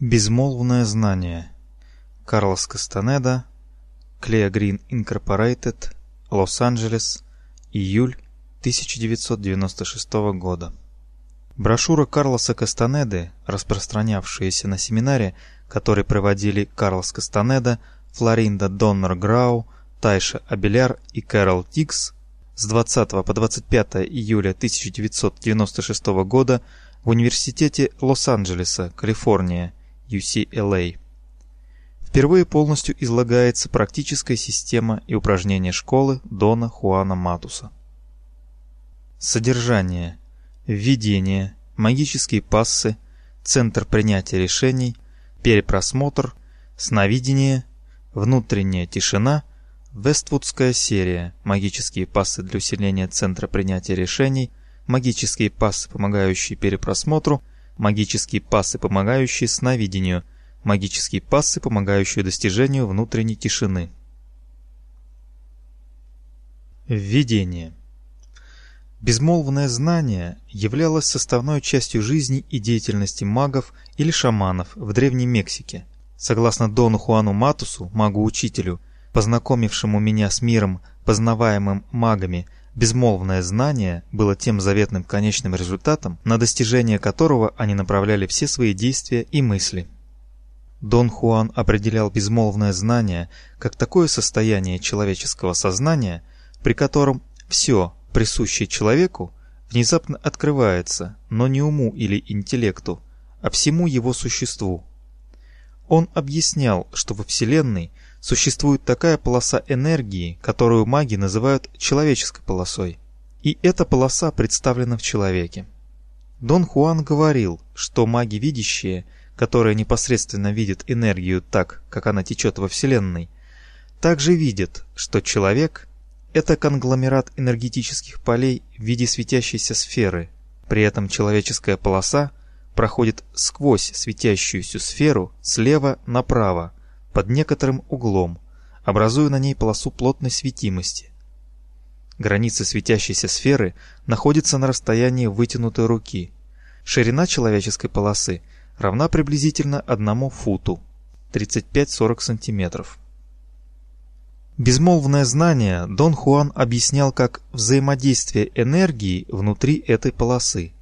Безмолвное знание. Карлос Кастанеда, Клея Грин Инкорпорейтед, Лос-Анджелес, июль 1996 года. Брошюра Карлоса Кастанеды, распространявшаяся на семинаре, который проводили Карлос Кастанеда, Флоринда Доннер Грау, Тайша Абеляр и Кэрол Тикс с 20 по 25 июля 1996 года в Университете Лос-Анджелеса, Калифорния, UCLA. Впервые полностью излагается практическая система и упражнения школы Дона Хуана Матуса. Содержание. Введение. Магические пассы. Центр принятия решений. Перепросмотр. Сновидение. Внутренняя тишина. Вествудская серия. Магические пассы для усиления центра принятия решений. Магические пассы, помогающие перепросмотру магические пассы, помогающие сновидению, магические пассы, помогающие достижению внутренней тишины. Введение. Безмолвное знание являлось составной частью жизни и деятельности магов или шаманов в Древней Мексике. Согласно Дону Хуану Матусу, магу-учителю, познакомившему меня с миром, познаваемым магами – Безмолвное знание было тем заветным конечным результатом, на достижение которого они направляли все свои действия и мысли. Дон Хуан определял безмолвное знание как такое состояние человеческого сознания, при котором все, присущее человеку, внезапно открывается, но не уму или интеллекту, а всему его существу. Он объяснял, что во Вселенной существует такая полоса энергии, которую маги называют человеческой полосой. И эта полоса представлена в человеке. Дон Хуан говорил, что маги видящие, которые непосредственно видят энергию так, как она течет во Вселенной, также видят, что человек – это конгломерат энергетических полей в виде светящейся сферы. При этом человеческая полоса проходит сквозь светящуюся сферу слева направо, под некоторым углом, образуя на ней полосу плотной светимости. Граница светящейся сферы находится на расстоянии вытянутой руки. Ширина человеческой полосы равна приблизительно одному футу 35-40 сантиметров. Безмолвное знание Дон Хуан объяснял как взаимодействие энергии внутри этой полосы.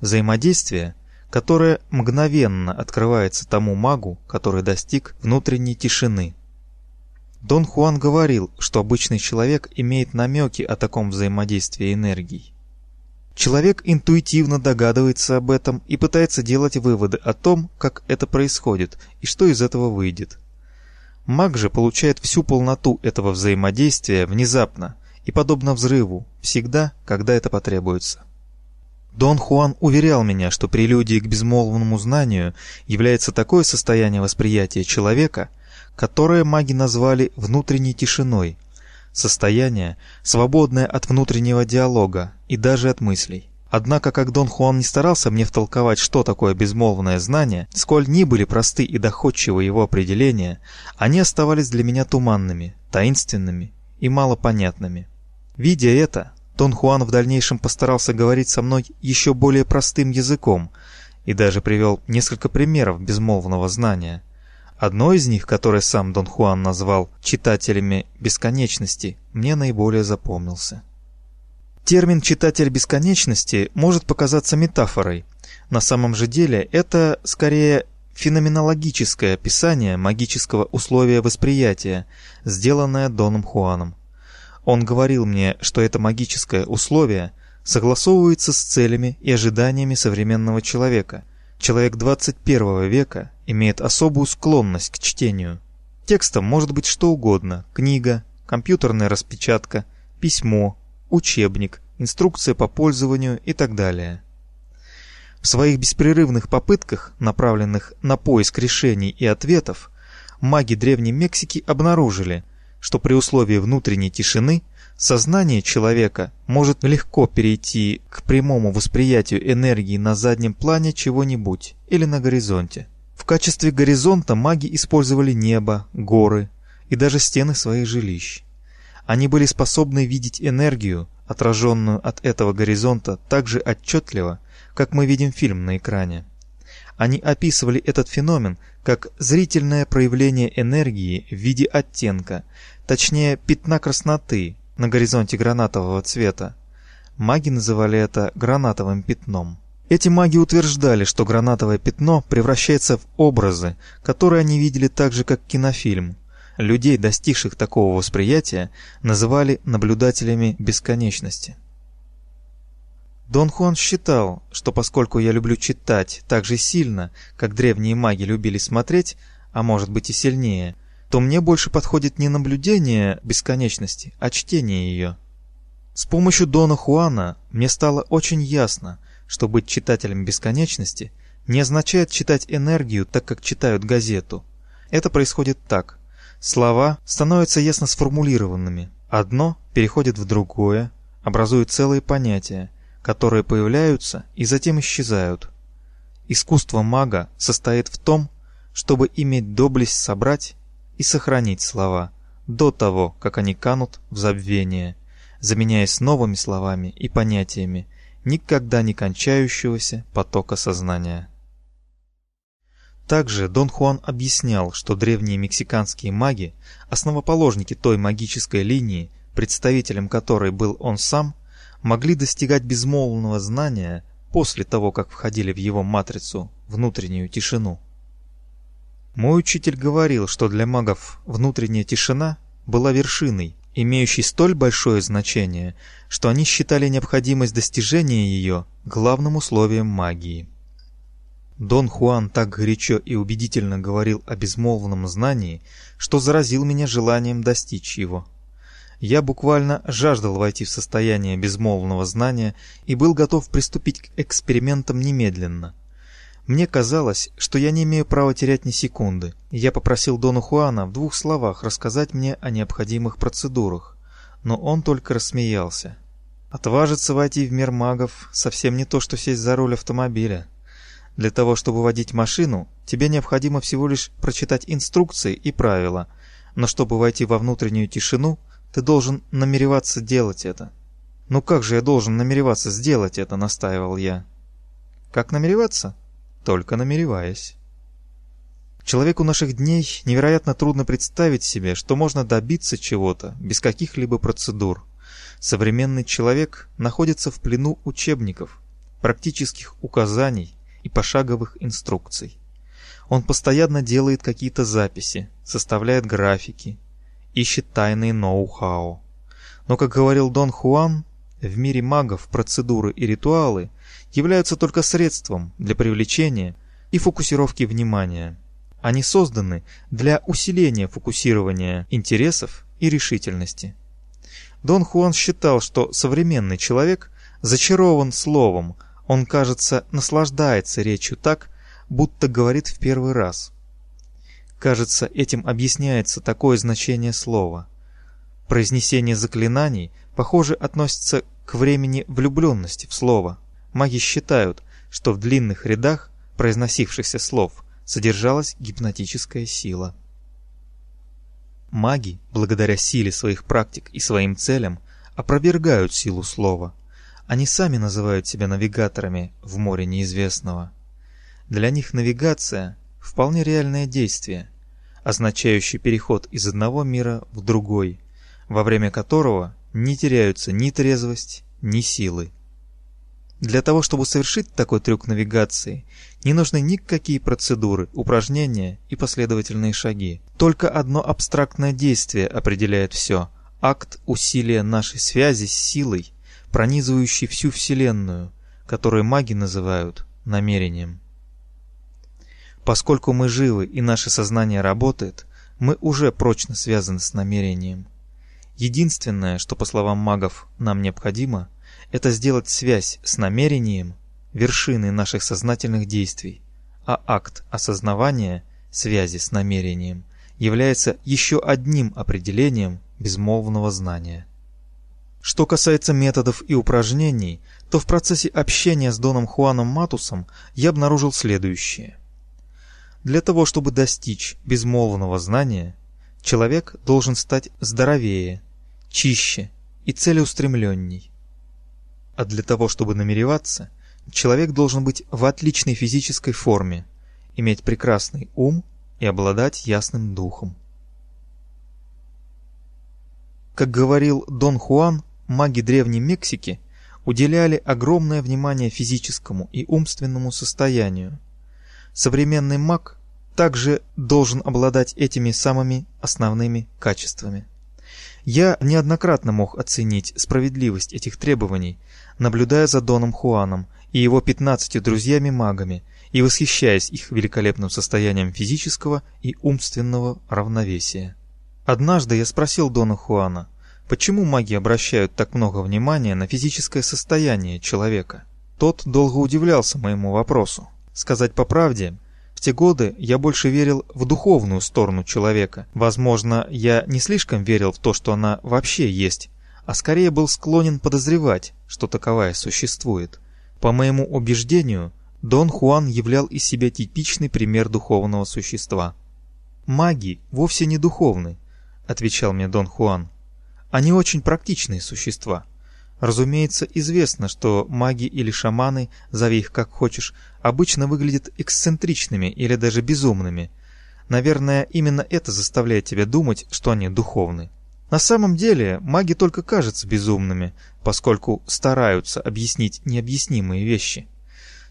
Взаимодействие, которая мгновенно открывается тому магу, который достиг внутренней тишины. Дон Хуан говорил, что обычный человек имеет намеки о таком взаимодействии энергий. Человек интуитивно догадывается об этом и пытается делать выводы о том, как это происходит и что из этого выйдет. Маг же получает всю полноту этого взаимодействия внезапно и подобно взрыву, всегда, когда это потребуется. Дон Хуан уверял меня, что прелюдией к безмолвному знанию является такое состояние восприятия человека, которое маги назвали внутренней тишиной, состояние, свободное от внутреннего диалога и даже от мыслей. Однако, как Дон Хуан не старался мне втолковать, что такое безмолвное знание, сколь ни были просты и доходчивы его определения, они оставались для меня туманными, таинственными и малопонятными. Видя это, Дон Хуан в дальнейшем постарался говорить со мной еще более простым языком и даже привел несколько примеров безмолвного знания. Одно из них, которое сам Дон Хуан назвал «читателями бесконечности», мне наиболее запомнился. Термин «читатель бесконечности» может показаться метафорой. На самом же деле это скорее феноменологическое описание магического условия восприятия, сделанное Доном Хуаном. Он говорил мне, что это магическое условие согласовывается с целями и ожиданиями современного человека. Человек 21 века имеет особую склонность к чтению. Текстом может быть что угодно – книга, компьютерная распечатка, письмо, учебник, инструкция по пользованию и так далее. В своих беспрерывных попытках, направленных на поиск решений и ответов, маги Древней Мексики обнаружили – что при условии внутренней тишины сознание человека может легко перейти к прямому восприятию энергии на заднем плане чего-нибудь или на горизонте. В качестве горизонта маги использовали небо, горы и даже стены своих жилищ. Они были способны видеть энергию, отраженную от этого горизонта так же отчетливо, как мы видим фильм на экране. Они описывали этот феномен как зрительное проявление энергии в виде оттенка, точнее пятна красноты на горизонте гранатового цвета. Маги называли это гранатовым пятном. Эти маги утверждали, что гранатовое пятно превращается в образы, которые они видели так же, как кинофильм. Людей, достигших такого восприятия, называли наблюдателями бесконечности. Дон Хуан считал, что поскольку я люблю читать так же сильно, как древние маги любили смотреть, а может быть и сильнее, то мне больше подходит не наблюдение бесконечности, а чтение ее. С помощью Дона Хуана мне стало очень ясно, что быть читателем бесконечности не означает читать энергию так, как читают газету. Это происходит так. Слова становятся ясно сформулированными. Одно переходит в другое, образует целые понятия, которые появляются и затем исчезают. Искусство мага состоит в том, чтобы иметь доблесть собрать и сохранить слова до того, как они канут в забвение, заменяясь новыми словами и понятиями, никогда не кончающегося потока сознания. Также Дон Хуан объяснял, что древние мексиканские маги, основоположники той магической линии, представителем которой был он сам, могли достигать безмолвного знания после того, как входили в его матрицу, внутреннюю тишину. Мой учитель говорил, что для магов внутренняя тишина была вершиной, имеющей столь большое значение, что они считали необходимость достижения ее главным условием магии. Дон Хуан так горячо и убедительно говорил о безмолвном знании, что заразил меня желанием достичь его. Я буквально жаждал войти в состояние безмолвного знания и был готов приступить к экспериментам немедленно. Мне казалось, что я не имею права терять ни секунды. Я попросил Дона Хуана в двух словах рассказать мне о необходимых процедурах, но он только рассмеялся. Отважиться войти в мир магов совсем не то, что сесть за руль автомобиля. Для того, чтобы водить машину, тебе необходимо всего лишь прочитать инструкции и правила, но чтобы войти во внутреннюю тишину, ты должен намереваться делать это. Ну как же я должен намереваться сделать это, настаивал я. Как намереваться? Только намереваясь. Человеку наших дней невероятно трудно представить себе, что можно добиться чего-то без каких-либо процедур. Современный человек находится в плену учебников, практических указаний и пошаговых инструкций. Он постоянно делает какие-то записи, составляет графики, ищет тайные ноу-хау. Но, как говорил Дон Хуан, в мире магов процедуры и ритуалы являются только средством для привлечения и фокусировки внимания. Они созданы для усиления фокусирования интересов и решительности. Дон Хуан считал, что современный человек зачарован словом, он, кажется, наслаждается речью так, будто говорит в первый раз – Кажется, этим объясняется такое значение слова. Произнесение заклинаний, похоже, относится к времени влюбленности в слово. Маги считают, что в длинных рядах произносившихся слов содержалась гипнотическая сила. Маги, благодаря силе своих практик и своим целям, опровергают силу слова. Они сами называют себя навигаторами в море неизвестного. Для них навигация вполне реальное действие, означающее переход из одного мира в другой, во время которого не теряются ни трезвость, ни силы. Для того, чтобы совершить такой трюк навигации, не нужны никакие процедуры, упражнения и последовательные шаги. Только одно абстрактное действие определяет все – акт усилия нашей связи с силой, пронизывающей всю Вселенную, которую маги называют намерением. Поскольку мы живы и наше сознание работает, мы уже прочно связаны с намерением. Единственное, что по словам магов нам необходимо, это сделать связь с намерением вершиной наших сознательных действий, а акт осознавания связи с намерением является еще одним определением безмолвного знания. Что касается методов и упражнений, то в процессе общения с Доном Хуаном Матусом я обнаружил следующее – для того, чтобы достичь безмолвного знания, человек должен стать здоровее, чище и целеустремленней. А для того, чтобы намереваться, человек должен быть в отличной физической форме, иметь прекрасный ум и обладать ясным духом. Как говорил Дон Хуан, маги Древней Мексики уделяли огромное внимание физическому и умственному состоянию. Современный маг также должен обладать этими самыми основными качествами. Я неоднократно мог оценить справедливость этих требований, наблюдая за Доном Хуаном и его пятнадцатью друзьями-магами и восхищаясь их великолепным состоянием физического и умственного равновесия. Однажды я спросил Дона Хуана, почему маги обращают так много внимания на физическое состояние человека. Тот долго удивлялся моему вопросу. Сказать по правде, в те годы я больше верил в духовную сторону человека. Возможно, я не слишком верил в то, что она вообще есть, а скорее был склонен подозревать, что таковая существует. По моему убеждению, Дон Хуан являл из себя типичный пример духовного существа. «Маги вовсе не духовны», — отвечал мне Дон Хуан. «Они очень практичные существа. Разумеется, известно, что маги или шаманы, зови их как хочешь, обычно выглядят эксцентричными или даже безумными. Наверное, именно это заставляет тебя думать, что они духовны. На самом деле, маги только кажутся безумными, поскольку стараются объяснить необъяснимые вещи.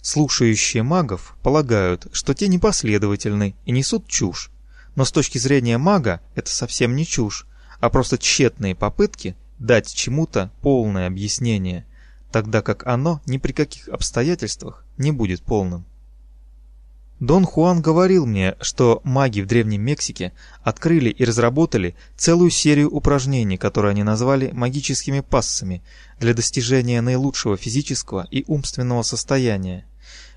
Слушающие магов полагают, что те непоследовательны и несут чушь. Но с точки зрения мага это совсем не чушь, а просто тщетные попытки дать чему-то полное объяснение, тогда как оно ни при каких обстоятельствах не будет полным. Дон Хуан говорил мне, что маги в Древнем Мексике открыли и разработали целую серию упражнений, которые они назвали магическими пассами для достижения наилучшего физического и умственного состояния.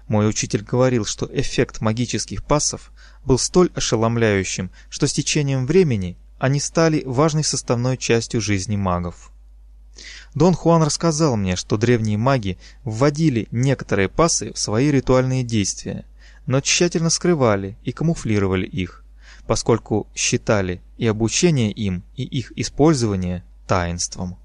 Мой учитель говорил, что эффект магических пассов был столь ошеломляющим, что с течением времени они стали важной составной частью жизни магов. Дон Хуан рассказал мне, что древние маги вводили некоторые пасы в свои ритуальные действия, но тщательно скрывали и камуфлировали их, поскольку считали и обучение им, и их использование таинством.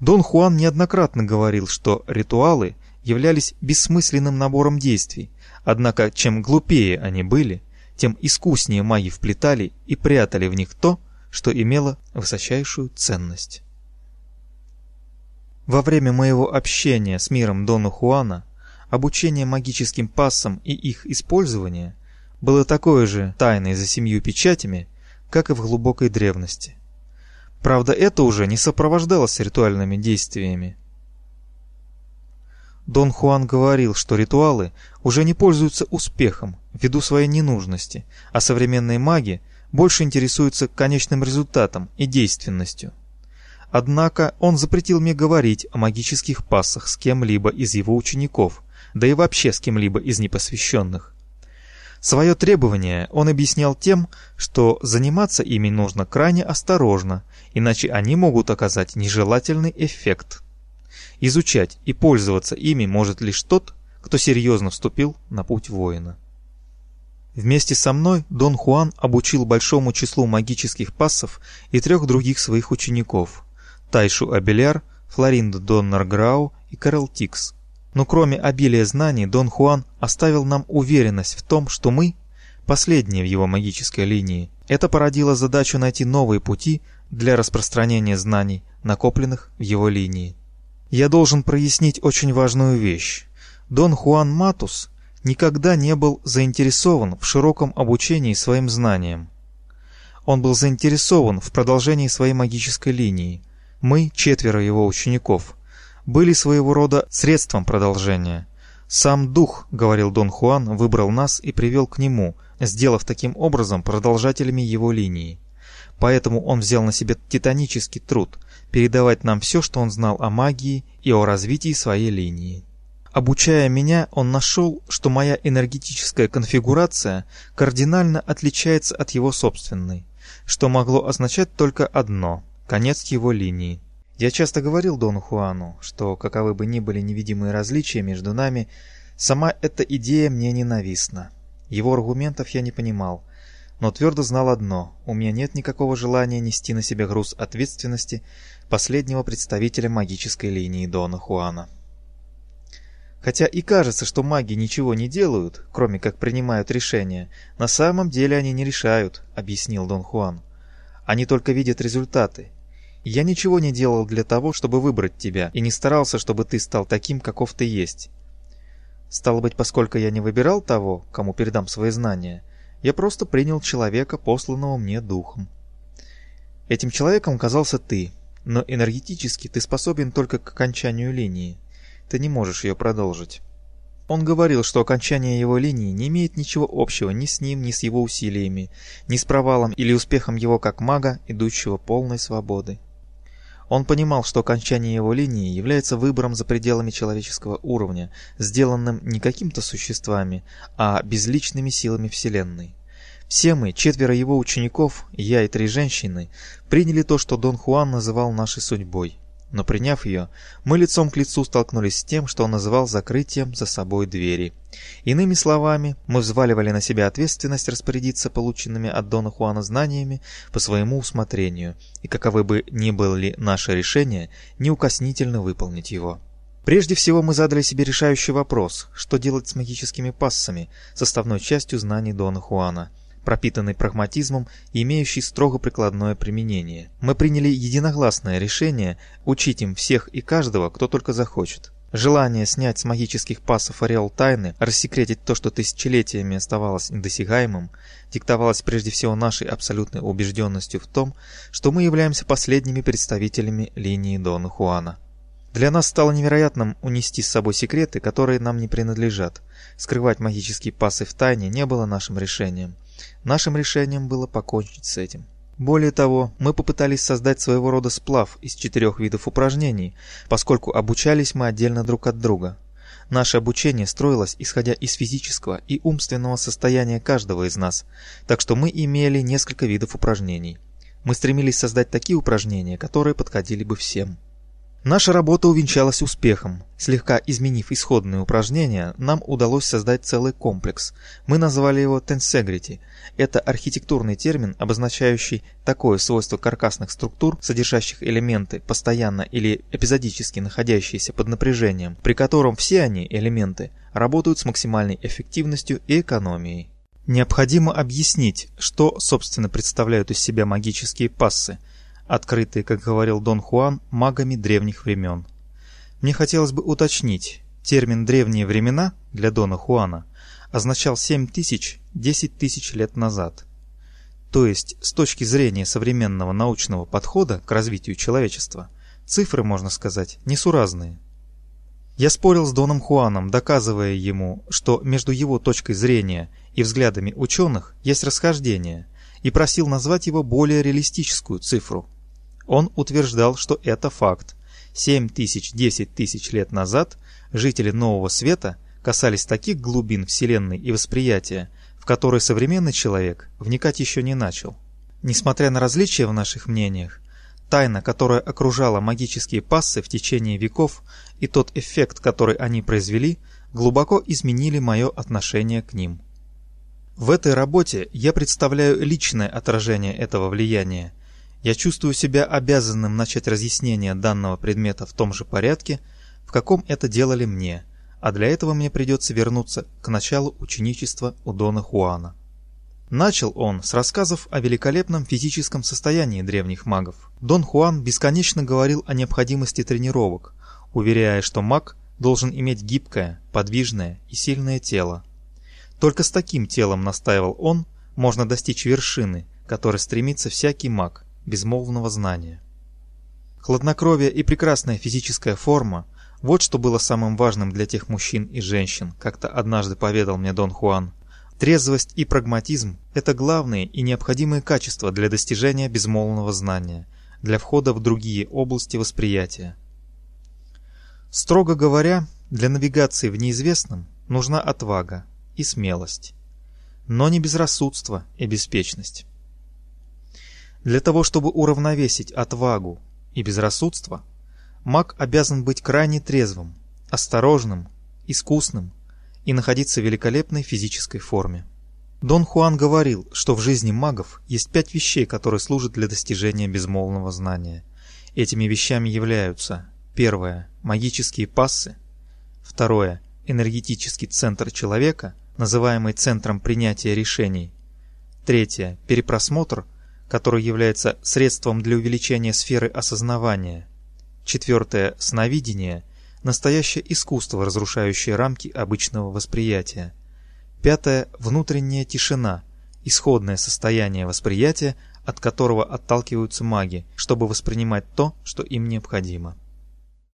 Дон Хуан неоднократно говорил, что ритуалы являлись бессмысленным набором действий, однако чем глупее они были, тем искуснее маги вплетали и прятали в них то, что имело высочайшую ценность. Во время моего общения с миром Дона Хуана обучение магическим пассам и их использование было такое же тайной за семью печатями, как и в глубокой древности. Правда, это уже не сопровождалось ритуальными действиями. Дон Хуан говорил, что ритуалы уже не пользуются успехом ввиду своей ненужности, а современные маги больше интересуются конечным результатом и действенностью. Однако он запретил мне говорить о магических пассах с кем-либо из его учеников, да и вообще с кем-либо из непосвященных. Свое требование он объяснял тем, что заниматься ими нужно крайне осторожно, иначе они могут оказать нежелательный эффект. Изучать и пользоваться ими может лишь тот, кто серьезно вступил на путь воина. Вместе со мной Дон Хуан обучил большому числу магических пассов и трех других своих учеников – Тайшу Абеляр, Флоринду Дон Нарграу и Карел Тикс. Но кроме обилия знаний, Дон Хуан оставил нам уверенность в том, что мы – последние в его магической линии. Это породило задачу найти новые пути для распространения знаний, накопленных в его линии. Я должен прояснить очень важную вещь. Дон Хуан Матус никогда не был заинтересован в широком обучении своим знаниям. Он был заинтересован в продолжении своей магической линии. Мы, четверо его учеников, были своего рода средством продолжения. Сам дух, говорил Дон Хуан, выбрал нас и привел к нему, сделав таким образом продолжателями его линии. Поэтому он взял на себя титанический труд передавать нам все, что он знал о магии и о развитии своей линии. Обучая меня, он нашел, что моя энергетическая конфигурация кардинально отличается от его собственной, что могло означать только одно – конец его линии. Я часто говорил Дону Хуану, что каковы бы ни были невидимые различия между нами, сама эта идея мне ненавистна. Его аргументов я не понимал – но твердо знал одно – у меня нет никакого желания нести на себя груз ответственности последнего представителя магической линии Дона Хуана. Хотя и кажется, что маги ничего не делают, кроме как принимают решения, на самом деле они не решают, объяснил Дон Хуан. Они только видят результаты. Я ничего не делал для того, чтобы выбрать тебя, и не старался, чтобы ты стал таким, каков ты есть. Стало быть, поскольку я не выбирал того, кому передам свои знания, я просто принял человека, посланного мне духом. Этим человеком оказался ты, но энергетически ты способен только к окончанию линии. Ты не можешь ее продолжить. Он говорил, что окончание его линии не имеет ничего общего ни с ним, ни с его усилиями, ни с провалом или успехом его как мага, идущего полной свободы. Он понимал, что окончание его линии является выбором за пределами человеческого уровня, сделанным не какими-то существами, а безличными силами Вселенной. Все мы, четверо его учеников, я и три женщины, приняли то, что Дон Хуан называл нашей судьбой. Но приняв ее, мы лицом к лицу столкнулись с тем, что он называл закрытием за собой двери. Иными словами, мы взваливали на себя ответственность распорядиться полученными от Дона Хуана знаниями по своему усмотрению, и каковы бы ни были наши решения, неукоснительно выполнить его. Прежде всего мы задали себе решающий вопрос, что делать с магическими пассами, составной частью знаний Дона Хуана – пропитанный прагматизмом и имеющий строго прикладное применение. Мы приняли единогласное решение учить им всех и каждого, кто только захочет. Желание снять с магических пассов ореол тайны, рассекретить то, что тысячелетиями оставалось недосягаемым, диктовалось прежде всего нашей абсолютной убежденностью в том, что мы являемся последними представителями линии Дона Хуана. Для нас стало невероятным унести с собой секреты, которые нам не принадлежат. Скрывать магические пассы в тайне не было нашим решением. Нашим решением было покончить с этим. Более того, мы попытались создать своего рода сплав из четырех видов упражнений, поскольку обучались мы отдельно друг от друга. Наше обучение строилось исходя из физического и умственного состояния каждого из нас, так что мы имели несколько видов упражнений. Мы стремились создать такие упражнения, которые подходили бы всем. Наша работа увенчалась успехом. Слегка изменив исходные упражнения, нам удалось создать целый комплекс. Мы назвали его Tensegrity. Это архитектурный термин, обозначающий такое свойство каркасных структур, содержащих элементы, постоянно или эпизодически находящиеся под напряжением, при котором все они, элементы, работают с максимальной эффективностью и экономией. Необходимо объяснить, что, собственно, представляют из себя магические пассы – открытые, как говорил Дон Хуан, магами древних времен. Мне хотелось бы уточнить, термин «древние времена» для Дона Хуана означал 7 тысяч, 10 тысяч лет назад. То есть, с точки зрения современного научного подхода к развитию человечества, цифры, можно сказать, несуразные. Я спорил с Доном Хуаном, доказывая ему, что между его точкой зрения и взглядами ученых есть расхождение, и просил назвать его более реалистическую цифру – он утверждал, что это факт. 7 тысяч, 10 тысяч лет назад жители Нового Света касались таких глубин Вселенной и восприятия, в которые современный человек вникать еще не начал. Несмотря на различия в наших мнениях, тайна, которая окружала магические пассы в течение веков и тот эффект, который они произвели, глубоко изменили мое отношение к ним. В этой работе я представляю личное отражение этого влияния – я чувствую себя обязанным начать разъяснение данного предмета в том же порядке, в каком это делали мне, а для этого мне придется вернуться к началу ученичества у Дона Хуана. Начал он с рассказов о великолепном физическом состоянии древних магов. Дон Хуан бесконечно говорил о необходимости тренировок, уверяя, что маг должен иметь гибкое, подвижное и сильное тело. Только с таким телом, настаивал он, можно достичь вершины, которой стремится всякий маг, безмолвного знания. Хладнокровие и прекрасная физическая форма – вот что было самым важным для тех мужчин и женщин, как-то однажды поведал мне Дон Хуан. Трезвость и прагматизм – это главные и необходимые качества для достижения безмолвного знания, для входа в другие области восприятия. Строго говоря, для навигации в неизвестном нужна отвага и смелость, но не безрассудство и беспечность. Для того, чтобы уравновесить отвагу и безрассудство, маг обязан быть крайне трезвым, осторожным, искусным и находиться в великолепной физической форме. Дон Хуан говорил, что в жизни магов есть пять вещей, которые служат для достижения безмолвного знания. Этими вещами являются первое – магические пассы, второе – энергетический центр человека, называемый центром принятия решений. Третье – перепросмотр, который является средством для увеличения сферы осознавания. Четвертое – сновидение – настоящее искусство, разрушающее рамки обычного восприятия. Пятое – внутренняя тишина, исходное состояние восприятия, от которого отталкиваются маги, чтобы воспринимать то, что им необходимо.